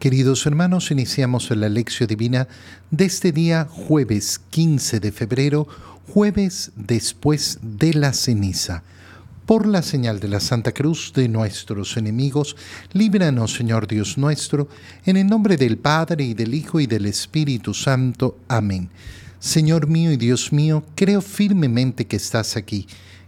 Queridos hermanos, iniciamos la lección divina de este día jueves 15 de febrero, jueves después de la ceniza. Por la señal de la Santa Cruz de nuestros enemigos, líbranos, Señor Dios nuestro, en el nombre del Padre y del Hijo y del Espíritu Santo. Amén. Señor mío y Dios mío, creo firmemente que estás aquí,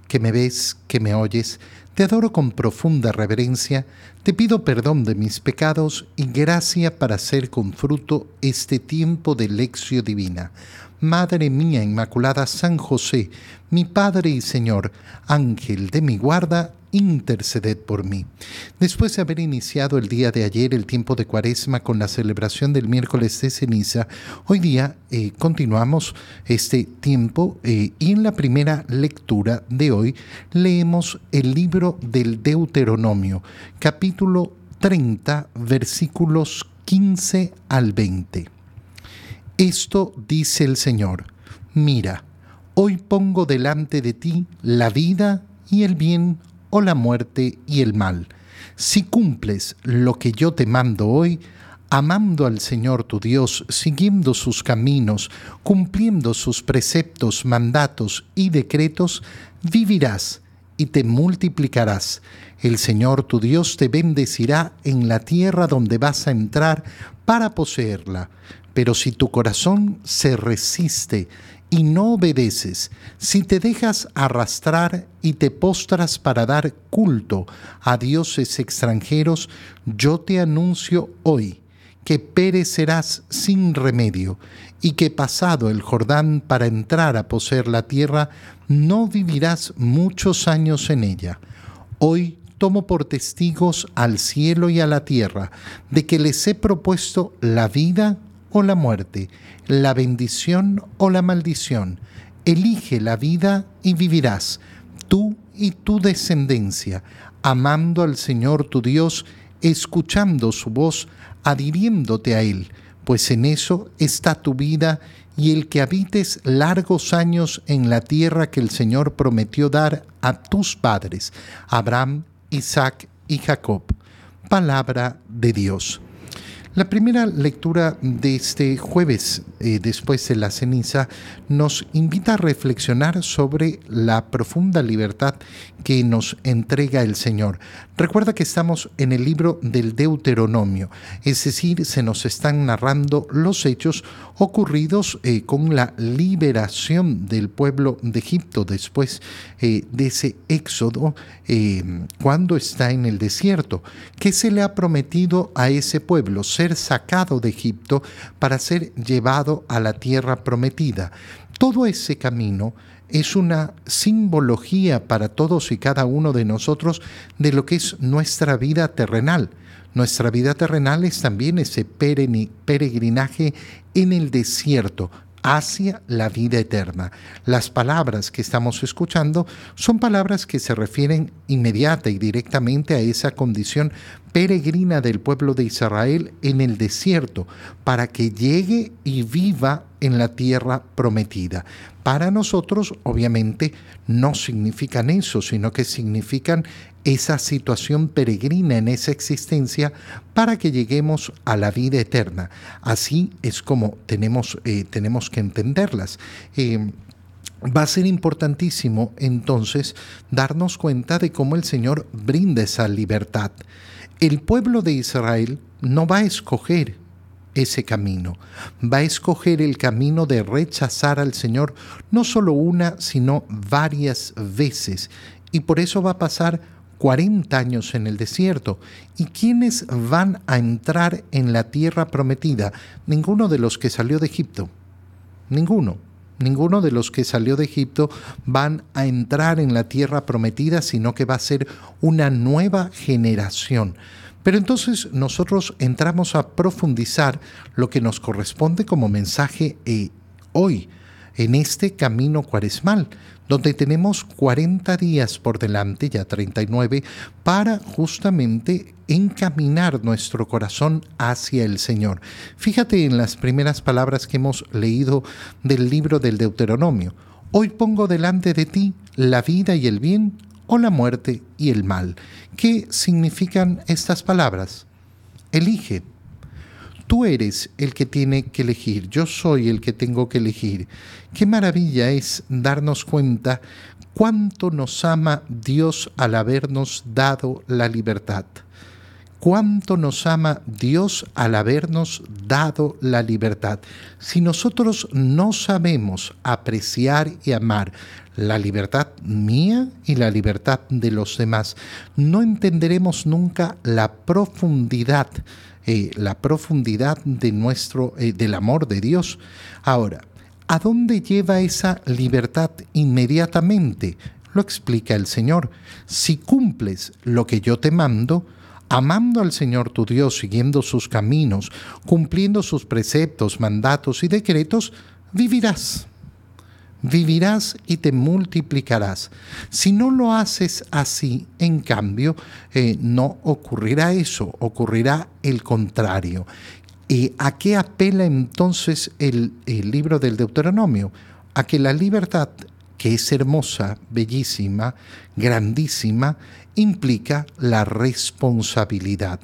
que me ves, que me oyes te adoro con profunda reverencia, te pido perdón de mis pecados y gracia para hacer con fruto este tiempo de lección divina. Madre mía Inmaculada San José, mi Padre y Señor, Ángel de mi guarda, interceded por mí. Después de haber iniciado el día de ayer el tiempo de cuaresma con la celebración del miércoles de ceniza, hoy día eh, continuamos este tiempo eh, y en la primera lectura de hoy leemos el libro del Deuteronomio, capítulo 30, versículos 15 al 20. Esto dice el Señor, mira, hoy pongo delante de ti la vida y el bien o la muerte y el mal. Si cumples lo que yo te mando hoy, amando al Señor tu Dios, siguiendo sus caminos, cumpliendo sus preceptos, mandatos y decretos, vivirás y te multiplicarás. El Señor tu Dios te bendecirá en la tierra donde vas a entrar para poseerla. Pero si tu corazón se resiste y no obedeces, si te dejas arrastrar y te postras para dar culto a dioses extranjeros, yo te anuncio hoy que perecerás sin remedio y que pasado el Jordán para entrar a poseer la tierra, no vivirás muchos años en ella. Hoy tomo por testigos al cielo y a la tierra de que les he propuesto la vida o la muerte, la bendición o la maldición. Elige la vida y vivirás, tú y tu descendencia, amando al Señor tu Dios, escuchando su voz, adhiriéndote a Él, pues en eso está tu vida y el que habites largos años en la tierra que el Señor prometió dar a tus padres, Abraham, Isaac y Jacob. Palabra de Dios. La primera lectura de este jueves, eh, después de la ceniza, nos invita a reflexionar sobre la profunda libertad que nos entrega el Señor. Recuerda que estamos en el libro del Deuteronomio, es decir, se nos están narrando los hechos ocurridos eh, con la liberación del pueblo de Egipto después eh, de ese éxodo cuando está en el desierto. ¿Qué se le ha prometido a ese pueblo? Sacado de Egipto para ser llevado a la tierra prometida. Todo ese camino es una simbología para todos y cada uno de nosotros de lo que es nuestra vida terrenal. Nuestra vida terrenal es también ese peregrinaje en el desierto, hacia la vida eterna. Las palabras que estamos escuchando son palabras que se refieren inmediata y directamente a esa condición peregrina del pueblo de Israel en el desierto, para que llegue y viva en la tierra prometida. Para nosotros, obviamente, no significan eso, sino que significan esa situación peregrina en esa existencia para que lleguemos a la vida eterna. Así es como tenemos, eh, tenemos que entenderlas. Eh, va a ser importantísimo entonces darnos cuenta de cómo el Señor brinda esa libertad. El pueblo de Israel no va a escoger ese camino, va a escoger el camino de rechazar al Señor no solo una, sino varias veces. Y por eso va a pasar 40 años en el desierto. ¿Y quiénes van a entrar en la tierra prometida? Ninguno de los que salió de Egipto. Ninguno. Ninguno de los que salió de Egipto van a entrar en la tierra prometida, sino que va a ser una nueva generación. Pero entonces nosotros entramos a profundizar lo que nos corresponde como mensaje eh, hoy, en este camino cuaresmal donde tenemos 40 días por delante, ya 39, para justamente encaminar nuestro corazón hacia el Señor. Fíjate en las primeras palabras que hemos leído del libro del Deuteronomio. Hoy pongo delante de ti la vida y el bien o la muerte y el mal. ¿Qué significan estas palabras? Elige. Tú eres el que tiene que elegir, yo soy el que tengo que elegir. Qué maravilla es darnos cuenta cuánto nos ama Dios al habernos dado la libertad. Cuánto nos ama Dios al habernos dado la libertad. Si nosotros no sabemos apreciar y amar la libertad mía y la libertad de los demás, no entenderemos nunca la profundidad eh, la profundidad de nuestro, eh, del amor de Dios. Ahora, ¿a dónde lleva esa libertad inmediatamente? Lo explica el Señor. Si cumples lo que yo te mando, amando al Señor tu Dios, siguiendo sus caminos, cumpliendo sus preceptos, mandatos y decretos, vivirás vivirás y te multiplicarás. Si no lo haces así, en cambio, eh, no ocurrirá eso, ocurrirá el contrario. ¿Y ¿A qué apela entonces el, el libro del Deuteronomio? A que la libertad, que es hermosa, bellísima, grandísima, implica la responsabilidad.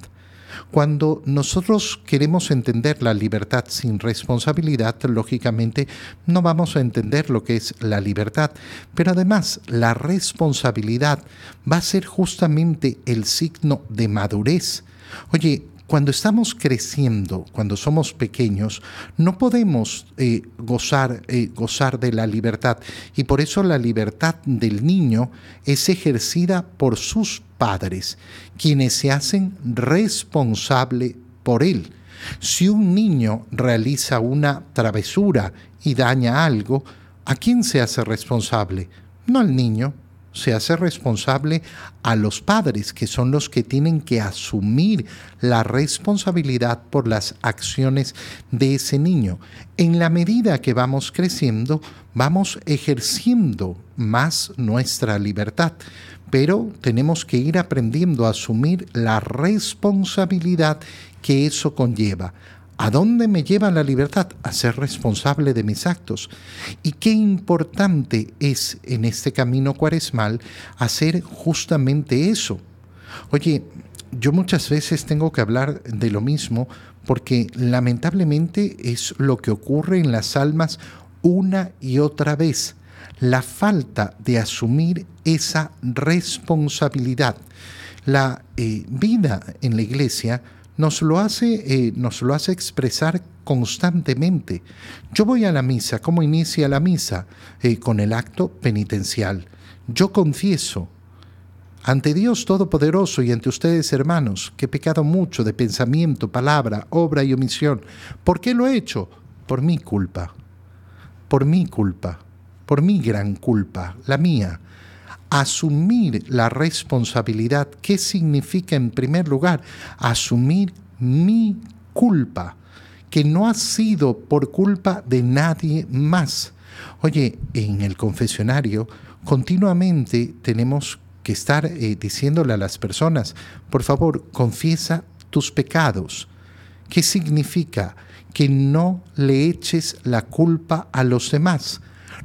Cuando nosotros queremos entender la libertad sin responsabilidad, lógicamente no vamos a entender lo que es la libertad. Pero además, la responsabilidad va a ser justamente el signo de madurez. Oye, cuando estamos creciendo, cuando somos pequeños, no podemos eh, gozar, eh, gozar de la libertad. Y por eso la libertad del niño es ejercida por sus padres, quienes se hacen responsable por él. Si un niño realiza una travesura y daña algo, ¿a quién se hace responsable? No al niño, se hace responsable a los padres, que son los que tienen que asumir la responsabilidad por las acciones de ese niño. En la medida que vamos creciendo, vamos ejerciendo más nuestra libertad, pero tenemos que ir aprendiendo a asumir la responsabilidad que eso conlleva. ¿A dónde me lleva la libertad? A ser responsable de mis actos. Y qué importante es en este camino cuaresmal hacer justamente eso. Oye, yo muchas veces tengo que hablar de lo mismo porque lamentablemente es lo que ocurre en las almas una y otra vez. La falta de asumir esa responsabilidad. La eh, vida en la iglesia nos lo hace, eh, nos lo hace expresar constantemente. Yo voy a la misa, ¿cómo inicia la misa? Eh, con el acto penitencial. Yo confieso ante Dios Todopoderoso y ante ustedes, hermanos, que he pecado mucho de pensamiento, palabra, obra y omisión. ¿Por qué lo he hecho? Por mi culpa. Por mi culpa. Por mi gran culpa, la mía asumir la responsabilidad. ¿Qué significa en primer lugar? Asumir mi culpa, que no ha sido por culpa de nadie más. Oye, en el confesionario continuamente tenemos que estar eh, diciéndole a las personas, por favor, confiesa tus pecados. ¿Qué significa? Que no le eches la culpa a los demás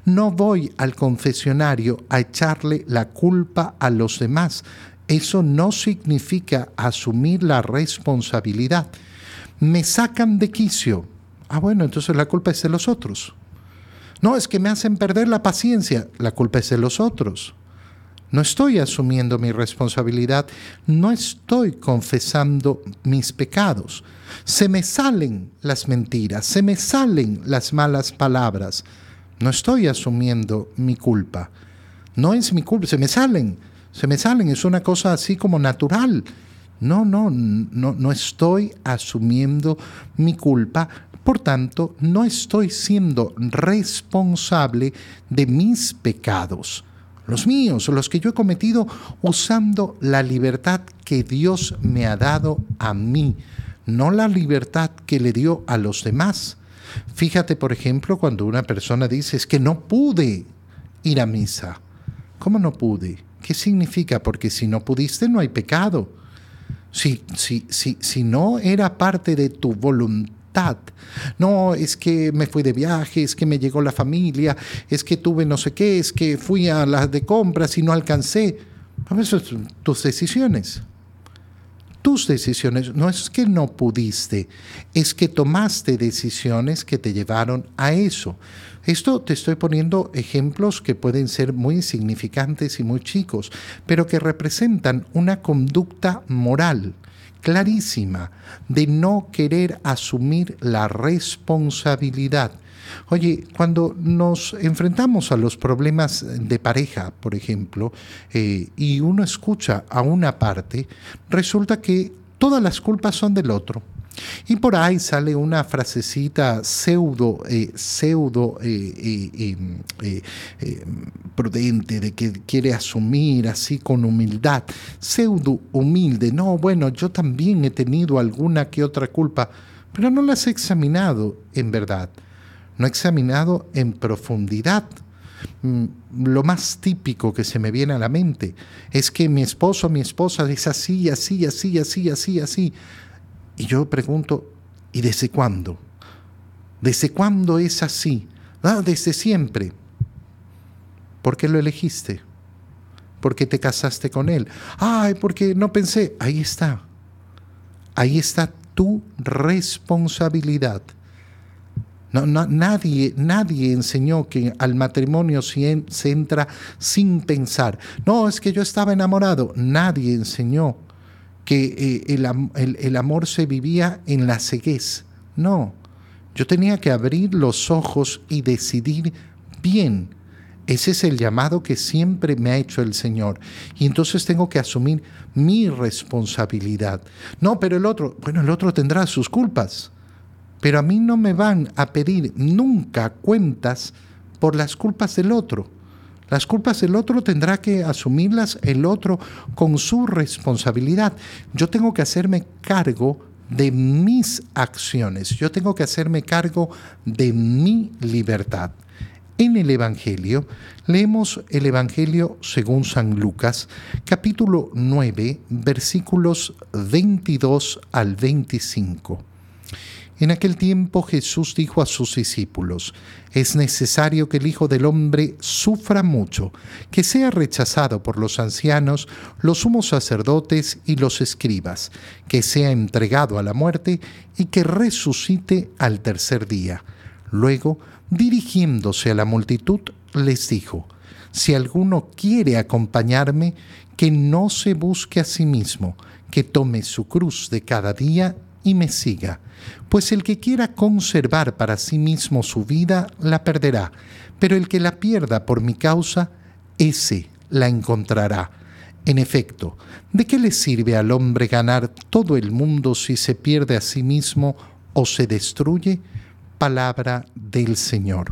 no voy al confesionario a echarle la culpa a los demás. Eso no significa asumir la responsabilidad. Me sacan de quicio. Ah, bueno, entonces la culpa es de los otros. No, es que me hacen perder la paciencia. La culpa es de los otros. No estoy asumiendo mi responsabilidad, no estoy confesando mis pecados. Se me salen las mentiras, se me salen las malas palabras. No estoy asumiendo mi culpa. No es mi culpa, se me salen, se me salen, es una cosa así como natural. No, no, no, no estoy asumiendo mi culpa. Por tanto, no estoy siendo responsable de mis pecados, los míos, los que yo he cometido usando la libertad que Dios me ha dado a mí, no la libertad que le dio a los demás. Fíjate, por ejemplo, cuando una persona dice es que no pude ir a misa. ¿Cómo no pude? ¿Qué significa? Porque si no pudiste no hay pecado. Si, si, si, si no era parte de tu voluntad, no, es que me fui de viaje, es que me llegó la familia, es que tuve no sé qué, es que fui a las de compras y no alcancé. Eso son tus decisiones. Tus decisiones. No es que no pudiste, es que tomaste decisiones que te llevaron a eso. Esto te estoy poniendo ejemplos que pueden ser muy insignificantes y muy chicos, pero que representan una conducta moral clarísima de no querer asumir la responsabilidad. Oye, cuando nos enfrentamos a los problemas de pareja, por ejemplo, eh, y uno escucha a una parte, resulta que todas las culpas son del otro. Y por ahí sale una frasecita pseudo, eh, pseudo eh, eh, prudente de que quiere asumir así con humildad, pseudo humilde. No, bueno, yo también he tenido alguna que otra culpa, pero no las he examinado en verdad, no he examinado en profundidad. Mm, lo más típico que se me viene a la mente es que mi esposo, mi esposa es así, así, así, así, así, así. Y yo pregunto, ¿y desde cuándo? ¿Desde cuándo es así? Ah, desde siempre. ¿Por qué lo elegiste? ¿Por qué te casaste con él? Ay, porque no pensé. Ahí está. Ahí está tu responsabilidad. No, nadie, nadie enseñó que al matrimonio se, se entra sin pensar. No, es que yo estaba enamorado. Nadie enseñó que eh, el, amor se vivía en la ceguez. No, yo tenía que abrir los ojos y decidir bien. Ese es el llamado que siempre me ha hecho el Señor. Y entonces tengo que asumir mi responsabilidad. No, pero el otro, bueno, el otro tendrá sus culpas. Pero a mí no me van a pedir nunca cuentas por las culpas del otro. Las culpas del otro tendrá que asumirlas el otro con su responsabilidad. Yo tengo que hacerme cargo de mis acciones. Yo tengo que hacerme cargo de mi libertad. En el Evangelio, leemos el Evangelio según San Lucas, capítulo 9, versículos 22 al 25. En aquel tiempo Jesús dijo a sus discípulos, es necesario que el Hijo del Hombre sufra mucho, que sea rechazado por los ancianos, los sumos sacerdotes y los escribas, que sea entregado a la muerte y que resucite al tercer día. Luego, dirigiéndose a la multitud, les dijo, si alguno quiere acompañarme, que no se busque a sí mismo, que tome su cruz de cada día y me siga, pues el que quiera conservar para sí mismo su vida la perderá, pero el que la pierda por mi causa, ese la encontrará. En efecto, ¿de qué le sirve al hombre ganar todo el mundo si se pierde a sí mismo o se destruye? Palabra del Señor.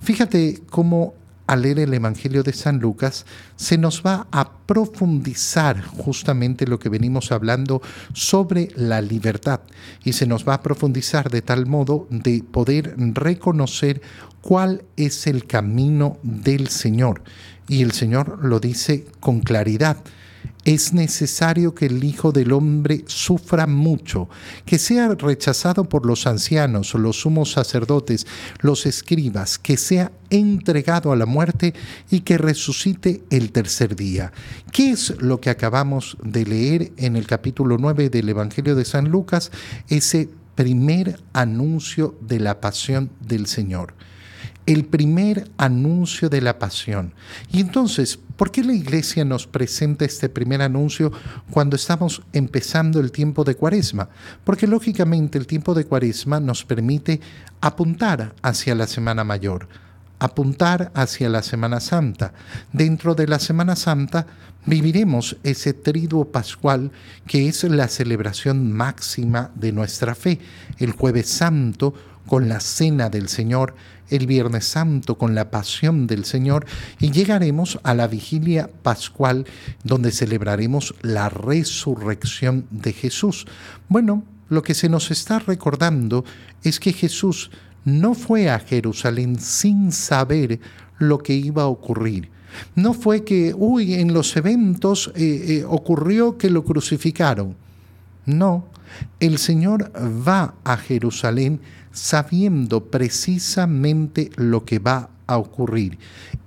Fíjate cómo al leer el Evangelio de San Lucas, se nos va a profundizar justamente lo que venimos hablando sobre la libertad y se nos va a profundizar de tal modo de poder reconocer cuál es el camino del Señor. Y el Señor lo dice con claridad es necesario que el Hijo del Hombre sufra mucho, que sea rechazado por los ancianos, los sumos sacerdotes, los escribas, que sea entregado a la muerte y que resucite el tercer día. ¿Qué es lo que acabamos de leer en el capítulo 9 del Evangelio de San Lucas? Ese primer anuncio de la pasión del Señor el primer anuncio de la pasión. Y entonces, ¿por qué la iglesia nos presenta este primer anuncio cuando estamos empezando el tiempo de cuaresma? Porque lógicamente el tiempo de cuaresma nos permite apuntar hacia la Semana Mayor, apuntar hacia la Semana Santa. Dentro de la Semana Santa viviremos ese triduo pascual que es la celebración máxima de nuestra fe. El jueves santo con la cena del Señor, el Viernes Santo con la pasión del Señor y llegaremos a la vigilia pascual donde celebraremos la resurrección de Jesús. Bueno, lo que se nos está recordando es que Jesús no fue a Jerusalén sin saber lo que iba a ocurrir. No fue que, uy, en los eventos eh, eh, ocurrió que lo crucificaron. No, el Señor va a Jerusalén sabiendo precisamente lo que va a ocurrir.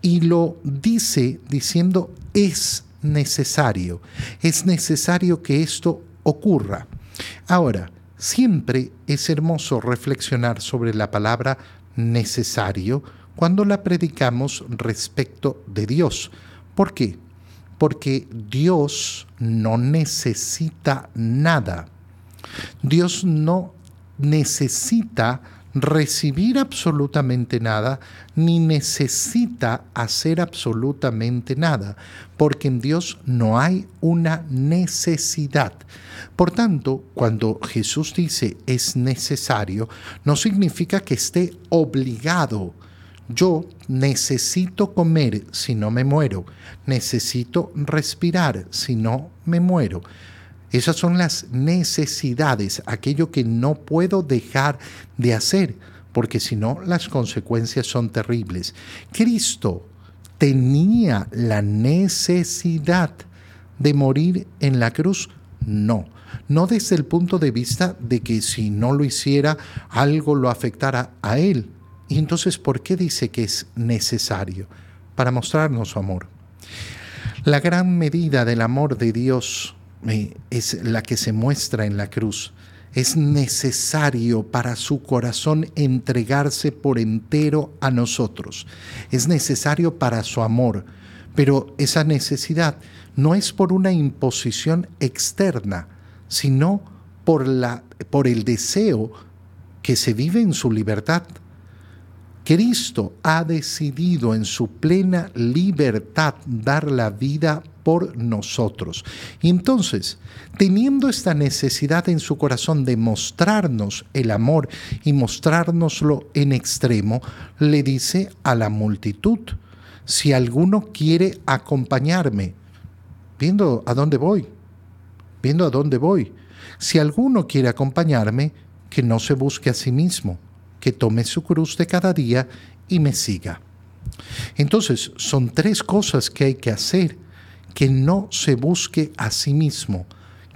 Y lo dice diciendo es necesario, es necesario que esto ocurra. Ahora, siempre es hermoso reflexionar sobre la palabra necesario cuando la predicamos respecto de Dios. ¿Por qué? Porque Dios no necesita nada. Dios no necesita recibir absolutamente nada, ni necesita hacer absolutamente nada, porque en Dios no hay una necesidad. Por tanto, cuando Jesús dice es necesario, no significa que esté obligado. Yo necesito comer si no me muero, necesito respirar si no me muero. Esas son las necesidades, aquello que no puedo dejar de hacer, porque si no las consecuencias son terribles. Cristo tenía la necesidad de morir en la cruz. No, no desde el punto de vista de que si no lo hiciera algo lo afectara a él. Y entonces, ¿por qué dice que es necesario? Para mostrarnos su amor. La gran medida del amor de Dios es la que se muestra en la cruz. Es necesario para su corazón entregarse por entero a nosotros. Es necesario para su amor. Pero esa necesidad no es por una imposición externa, sino por el deseo que se vive en su libertad. Cristo ha decidido en su plena libertad dar la vida por nosotros. Y entonces, teniendo esta necesidad en su corazón de mostrarnos el amor y mostrárnoslo en extremo, le dice a la multitud, si alguno quiere acompañarme, viendo a dónde voy, viendo a dónde voy, si alguno quiere acompañarme, que no se busque a sí mismo que tome su cruz de cada día y me siga. Entonces, son tres cosas que hay que hacer. Que no se busque a sí mismo,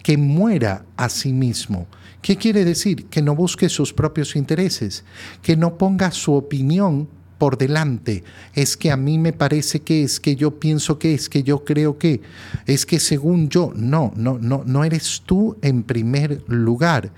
que muera a sí mismo. ¿Qué quiere decir? Que no busque sus propios intereses, que no ponga su opinión por delante. Es que a mí me parece que es que yo pienso que es que yo creo que es que según yo, no, no, no, no eres tú en primer lugar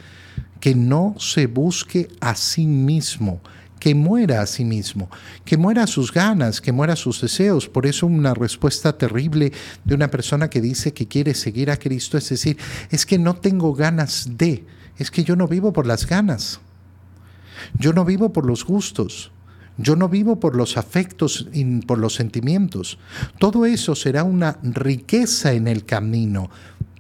que no se busque a sí mismo, que muera a sí mismo, que muera a sus ganas, que muera a sus deseos. Por eso una respuesta terrible de una persona que dice que quiere seguir a Cristo es decir, es que no tengo ganas de, es que yo no vivo por las ganas, yo no vivo por los gustos. Yo no vivo por los afectos y por los sentimientos. Todo eso será una riqueza en el camino,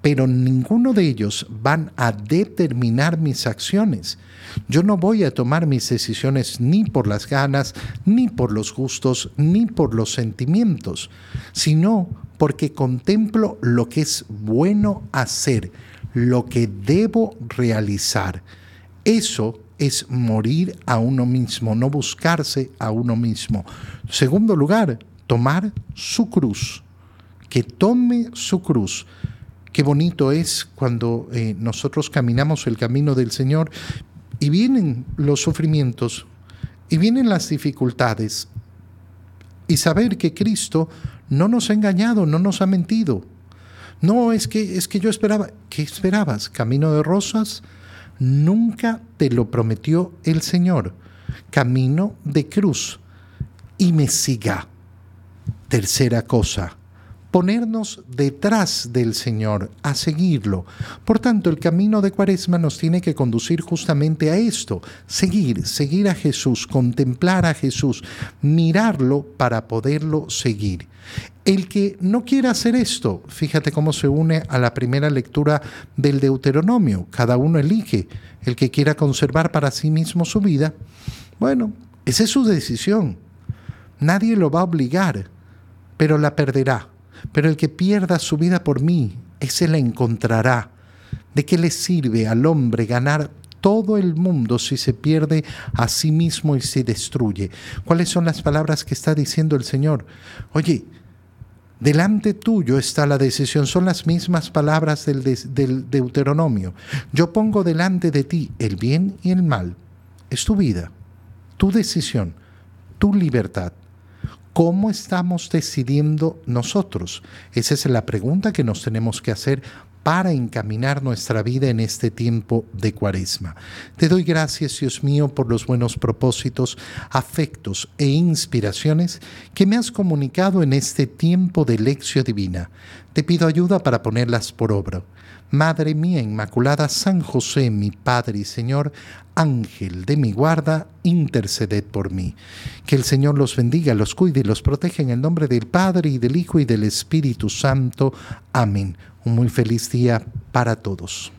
pero ninguno de ellos van a determinar mis acciones. Yo no voy a tomar mis decisiones ni por las ganas, ni por los gustos, ni por los sentimientos, sino porque contemplo lo que es bueno hacer, lo que debo realizar. Eso es morir a uno mismo, no buscarse a uno mismo. Segundo lugar, tomar su cruz. Que tome su cruz. Qué bonito es cuando eh, nosotros caminamos el camino del Señor y vienen los sufrimientos y vienen las dificultades y saber que Cristo no nos ha engañado, no nos ha mentido. No, es que, es que yo esperaba. ¿Qué esperabas? ¿Camino de rosas? Nunca te lo prometió el Señor. Camino de cruz. Y me siga. Tercera cosa, ponernos detrás del Señor, a seguirlo. Por tanto, el camino de Cuaresma nos tiene que conducir justamente a esto, seguir, seguir a Jesús, contemplar a Jesús, mirarlo para poderlo seguir. El que no quiera hacer esto, fíjate cómo se une a la primera lectura del Deuteronomio, cada uno elige, el que quiera conservar para sí mismo su vida, bueno, esa es su decisión. Nadie lo va a obligar, pero la perderá pero el que pierda su vida por mí, ese la encontrará. ¿De qué le sirve al hombre ganar todo el mundo si se pierde a sí mismo y se destruye? ¿Cuáles son las palabras que está diciendo el Señor? Oye, Delante tuyo está la decisión, son las mismas palabras del, del, Deuteronomio. Yo pongo delante de ti el bien y el mal. Es tu vida, tu decisión, tu libertad. ¿Cómo estamos decidiendo nosotros? Esa es la pregunta que nos tenemos que hacer para encaminar nuestra vida en este tiempo de cuaresma. Te doy gracias, Dios mío, por los buenos propósitos, afectos e inspiraciones que me has comunicado en este tiempo de lección divina. Te pido ayuda para ponerlas por obra. Madre mía Inmaculada, San José, mi Padre y Señor, Ángel de mi guarda, interceded por mí. Que el Señor los bendiga, los cuide y los proteja en el nombre del Padre y del Hijo y del Espíritu Santo. Amén. Un muy feliz día para todos.